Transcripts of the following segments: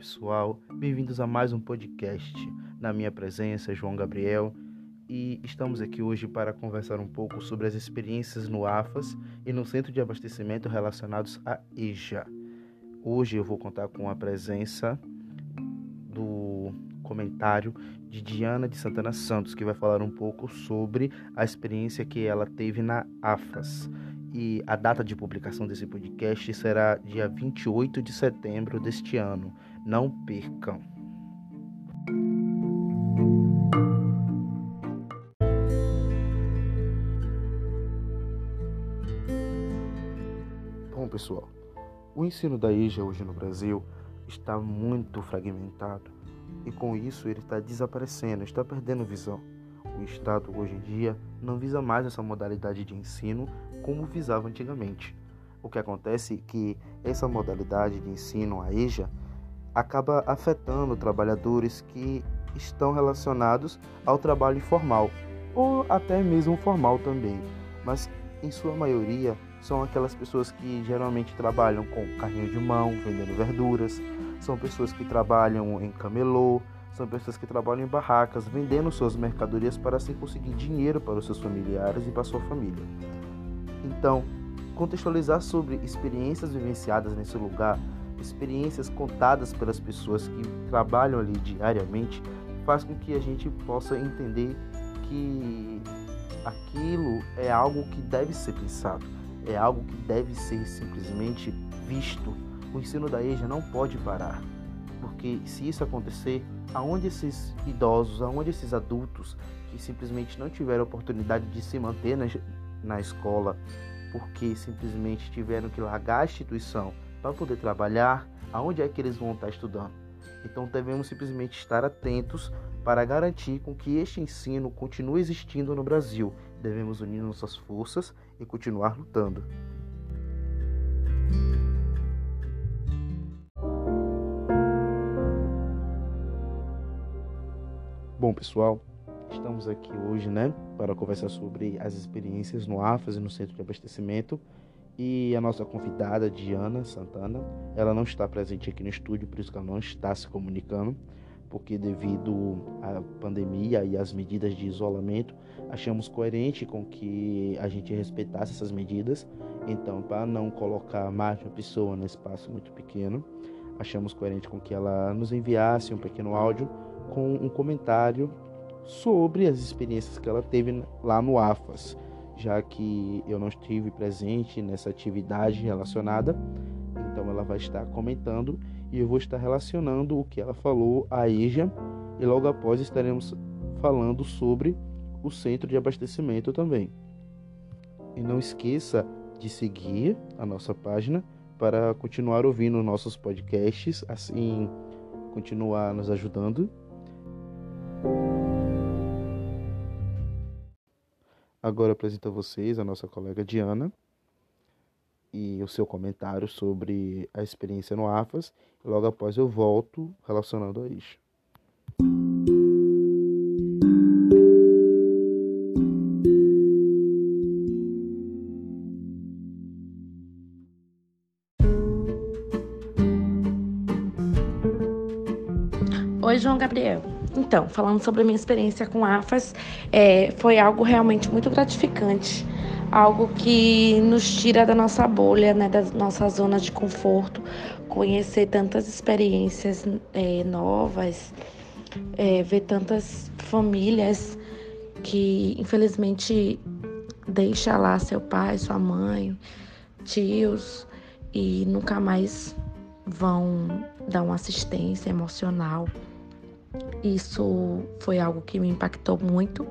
pessoal, bem-vindos a mais um podcast. Na minha presença, João Gabriel, e estamos aqui hoje para conversar um pouco sobre as experiências no AFAS e no Centro de Abastecimento relacionados à EJA. Hoje eu vou contar com a presença do comentário de Diana de Santana Santos, que vai falar um pouco sobre a experiência que ela teve na AFAS e a data de publicação desse podcast será dia 28 de setembro deste ano. Não percam! Bom, pessoal, o ensino da EJA hoje no Brasil está muito fragmentado e com isso ele está desaparecendo, está perdendo visão. O Estado hoje em dia não visa mais essa modalidade de ensino como visava antigamente. O que acontece é que essa modalidade de ensino, a EJA, acaba afetando trabalhadores que estão relacionados ao trabalho informal ou até mesmo formal também, mas em sua maioria são aquelas pessoas que geralmente trabalham com carrinho de mão, vendendo verduras, são pessoas que trabalham em camelô, são pessoas que trabalham em barracas, vendendo suas mercadorias para assim conseguir dinheiro para os seus familiares e para sua família. Então, contextualizar sobre experiências vivenciadas nesse lugar, experiências contadas pelas pessoas que trabalham ali diariamente, faz com que a gente possa entender que aquilo é algo que deve ser pensado, é algo que deve ser simplesmente visto. O ensino da EJA não pode parar, porque se isso acontecer, aonde esses idosos, aonde esses adultos que simplesmente não tiveram oportunidade de se manter na, na escola porque simplesmente tiveram que largar a instituição para poder trabalhar, aonde é que eles vão estar estudando? Então devemos simplesmente estar atentos para garantir com que este ensino continue existindo no Brasil. Devemos unir nossas forças e continuar lutando. Bom, pessoal, estamos aqui hoje, né, para conversar sobre as experiências no AFAS e no Centro de Abastecimento. E a nossa convidada, Diana Santana, ela não está presente aqui no estúdio, por isso que ela não está se comunicando, porque devido à pandemia e às medidas de isolamento, achamos coerente com que a gente respeitasse essas medidas. Então, para não colocar mais uma pessoa num espaço muito pequeno, achamos coerente com que ela nos enviasse um pequeno áudio com um comentário sobre as experiências que ela teve lá no AFAS, já que eu não estive presente nessa atividade relacionada. Então ela vai estar comentando e eu vou estar relacionando o que ela falou à EJA e logo após estaremos falando sobre o centro de abastecimento também. E não esqueça de seguir a nossa página para continuar ouvindo nossos podcasts, assim continuar nos ajudando Agora apresento a vocês a nossa colega Diana e o seu comentário sobre a experiência no AFAS. Logo após eu volto relacionando a isso. Oi, João Gabriel. Então, falando sobre a minha experiência com AFAS, é, foi algo realmente muito gratificante, algo que nos tira da nossa bolha, né, da nossa zona de conforto, conhecer tantas experiências é, novas, é, ver tantas famílias que infelizmente deixa lá seu pai, sua mãe, tios e nunca mais vão dar uma assistência emocional. Isso foi algo que me impactou muito.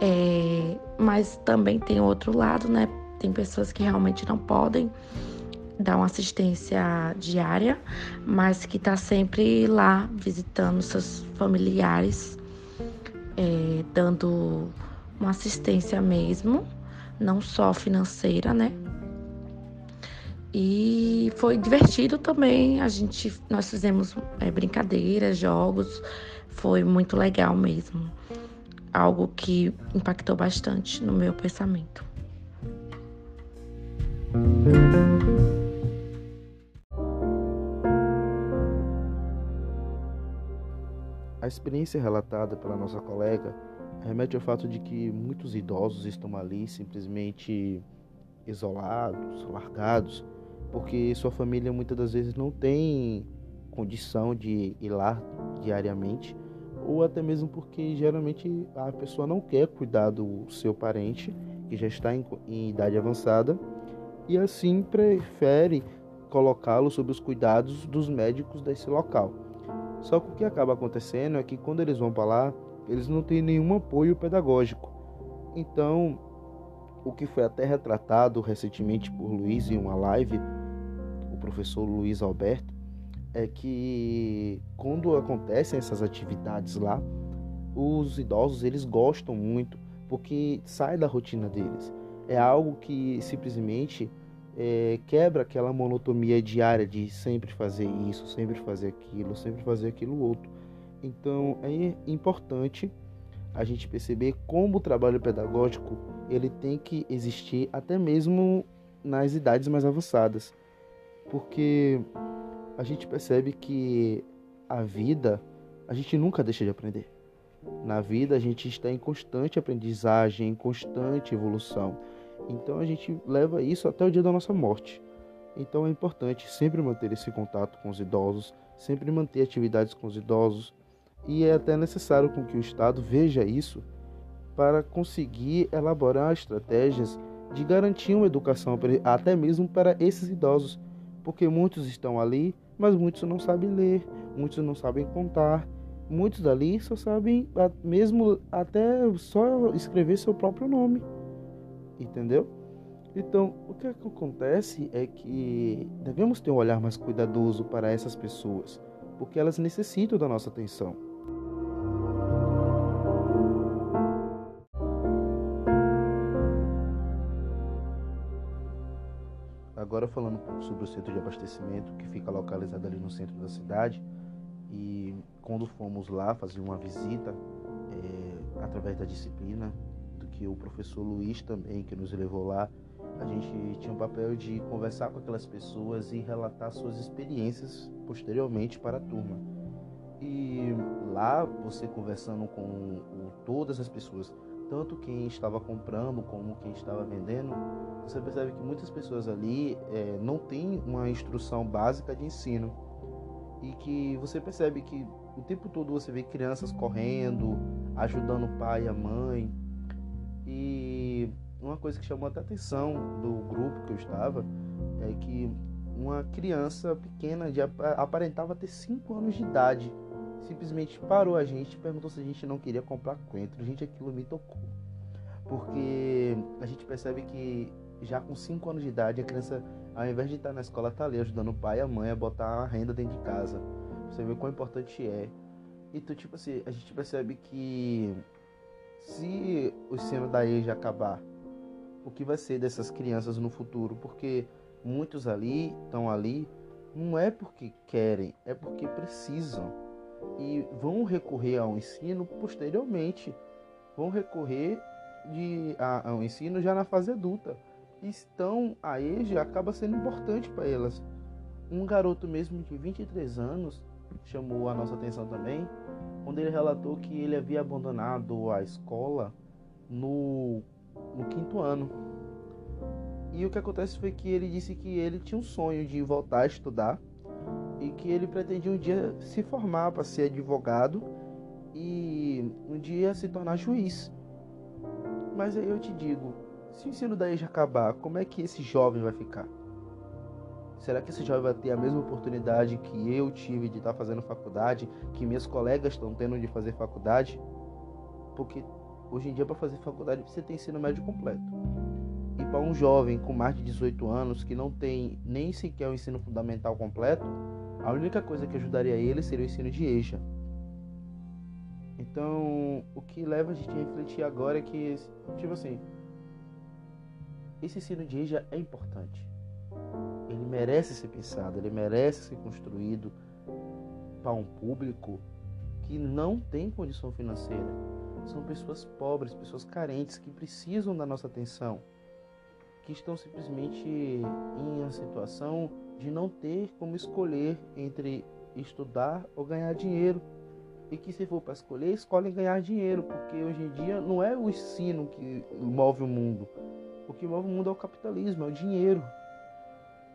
É, mas também tem outro lado, né? Tem pessoas que realmente não podem dar uma assistência diária, mas que está sempre lá visitando seus familiares, é, dando uma assistência mesmo, não só financeira, né? E foi divertido também. A gente, nós fizemos é, brincadeiras, jogos, foi muito legal mesmo. Algo que impactou bastante no meu pensamento. A experiência relatada pela nossa colega remete ao fato de que muitos idosos estão ali simplesmente isolados, largados, porque sua família muitas das vezes não tem condição de ir lá diariamente, ou até mesmo porque geralmente a pessoa não quer cuidar do seu parente que já está em, em idade avançada e assim prefere colocá-lo sob os cuidados dos médicos desse local. Só que o que acaba acontecendo é que quando eles vão para lá, eles não têm nenhum apoio pedagógico. Então, o que foi até retratado recentemente por Luiz em uma live, professor Luiz Alberto, é que quando acontecem essas atividades lá, os idosos eles gostam muito porque sai da rotina deles. É algo que simplesmente é, quebra aquela monotonia diária de sempre fazer isso, sempre fazer aquilo, sempre fazer aquilo outro. Então é importante a gente perceber como o trabalho pedagógico ele tem que existir até mesmo nas idades mais avançadas, porque a gente percebe que a vida a gente nunca deixa de aprender. Na vida a gente está em constante aprendizagem, em constante evolução. Então a gente leva isso até o dia da nossa morte. Então é importante sempre manter esse contato com os idosos, sempre manter atividades com os idosos, e é até necessário com que o Estado veja isso para conseguir elaborar estratégias de garantir uma educação até mesmo para esses idosos, porque muitos estão ali, mas muitos não sabem ler, muitos não sabem contar, muitos dali só sabem mesmo até só escrever seu próprio nome, entendeu? Então, o que acontece é que devemos ter um olhar mais cuidadoso para essas pessoas, porque elas necessitam da nossa atenção. Falando sobre o centro de abastecimento que fica localizado ali no centro da cidade. E quando fomos lá fazer uma visita é, através da disciplina do que o professor Luiz também que nos levou lá a gente tinha o papel de conversar com aquelas pessoas e relatar suas experiências posteriormente para a turma. E lá você conversando com todas as pessoas tanto quem estava comprando como quem estava vendendo, você percebe que muitas pessoas ali é, não têm uma instrução básica de ensino e que você percebe que o tempo todo você vê crianças correndo, ajudando o pai e a mãe. E uma coisa que chamou até a atenção do grupo que eu estava é que uma criança pequena de, aparentava ter 5 anos de idade simplesmente parou a gente e perguntou se a gente não queria comprar coentro. Gente, aquilo me tocou. Porque a gente percebe que já com 5 anos de idade, a criança, ao invés de estar na escola, está ali ajudando o pai e a mãe a botar a renda dentro de casa. Você vê quão importante é. Então, tipo assim, a gente percebe que se o ensino da EJA acabar, o que vai ser dessas crianças no futuro? Porque muitos ali estão ali não é porque querem, é porque precisam e vão recorrer ao ensino posteriormente, vão recorrer de, a, ao ensino já na fase adulta. Estão a EJA acaba sendo importante para elas. Um garoto mesmo de 23 anos chamou a nossa atenção também, quando ele relatou que ele havia abandonado a escola no, no quinto ano. E o que acontece foi que ele disse que ele tinha um sonho de voltar a estudar que ele pretendia um dia se formar para ser advogado e um dia se tornar juiz. Mas aí eu te digo, se o ensino da EJA acabar, como é que esse jovem vai ficar? Será que esse jovem vai ter a mesma oportunidade que eu tive de estar fazendo faculdade, que minhas colegas estão tendo de fazer faculdade? Porque hoje em dia para fazer faculdade você tem ensino médio completo. E para um jovem com mais de 18 anos que não tem nem sequer o ensino fundamental completo, a única coisa que ajudaria ele seria o ensino de EJA. Então, o que leva a gente a refletir agora é que, tipo assim, esse ensino de EJA é importante. Ele merece ser pensado, ele merece ser construído para um público que não tem condição financeira. São pessoas pobres, pessoas carentes que precisam da nossa atenção, que estão simplesmente em uma situação de não ter como escolher entre estudar ou ganhar dinheiro. e que se for para escolher, escolhem ganhar dinheiro, porque hoje em dia não é o ensino que move o mundo. O que move o mundo é o capitalismo, é o dinheiro.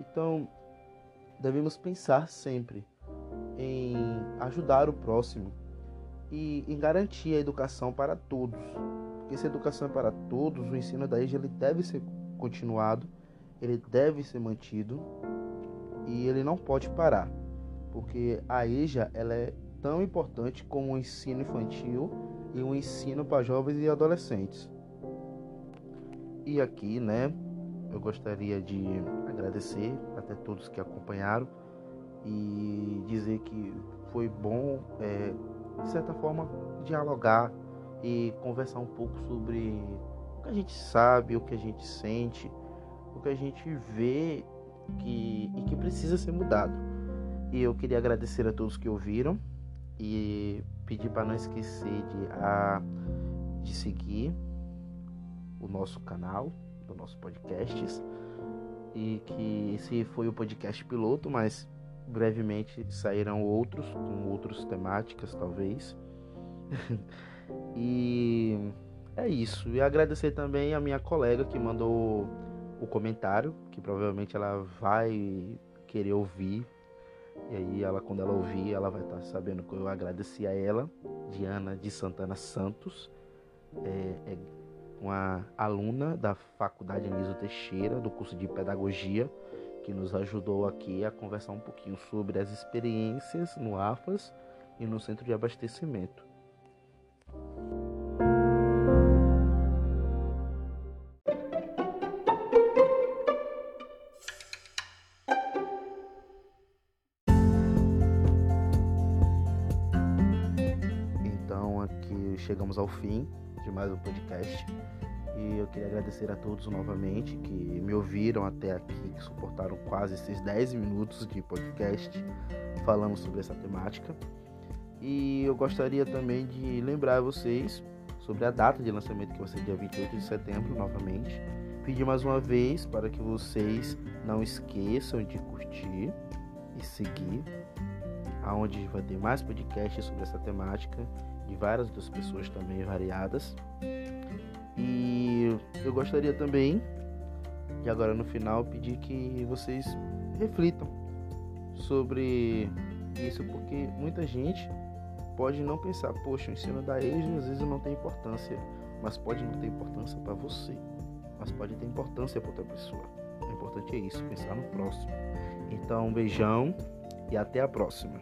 Então, devemos pensar sempre em ajudar o próximo e em garantir a educação para todos. Porque se a educação é para todos, o ensino da EJA ele deve ser continuado, ele deve ser mantido e ele não pode parar. Porque a EJA ela é tão importante como o ensino infantil e o ensino para jovens e adolescentes. E aqui, né, eu gostaria de agradecer até todos que acompanharam e dizer que foi bom, é, de certa forma, dialogar e conversar um pouco sobre o que a gente sabe, o que a gente sente, o que a gente vê que, e que precisa ser mudado. E eu queria agradecer a todos que ouviram e pedir para não esquecer de, a, de seguir o nosso canal, do nosso podcast. E que esse foi o podcast piloto, mas brevemente sairão outros, com outras temáticas, talvez. e é isso. E agradecer também a minha colega que mandou o comentário, que provavelmente ela vai querer ouvir. E aí ela, quando ela ouvir, ela vai estar sabendo que eu agradeci a ela, Diana de Santana Santos. É, é uma aluna da Faculdade Anísio Teixeira, do curso de Pedagogia, que nos ajudou aqui a conversar um pouquinho sobre as experiências no AFAS e no Centro de Abastecimento. Chegamos ao fim de mais um podcast. E eu queria agradecer a todos novamente que me ouviram até aqui, que suportaram quase esses 10 minutos de podcast falando sobre essa temática. E eu gostaria também de lembrar vocês sobre a data de lançamento que vai ser dia 28 de setembro, novamente. Pedir mais uma vez para que vocês não esqueçam de curtir e seguir, aonde vai ter mais podcasts sobre essa temática de várias outras pessoas também variadas. E eu gostaria também de agora no final pedir que vocês reflitam sobre isso, porque muita gente pode não pensar, poxa, o ensino da EJA às vezes não tem importância, mas pode não ter importância para você, mas pode ter importância para outra pessoa. O importante é isso, pensar no próximo. Então, um beijão e até a próxima.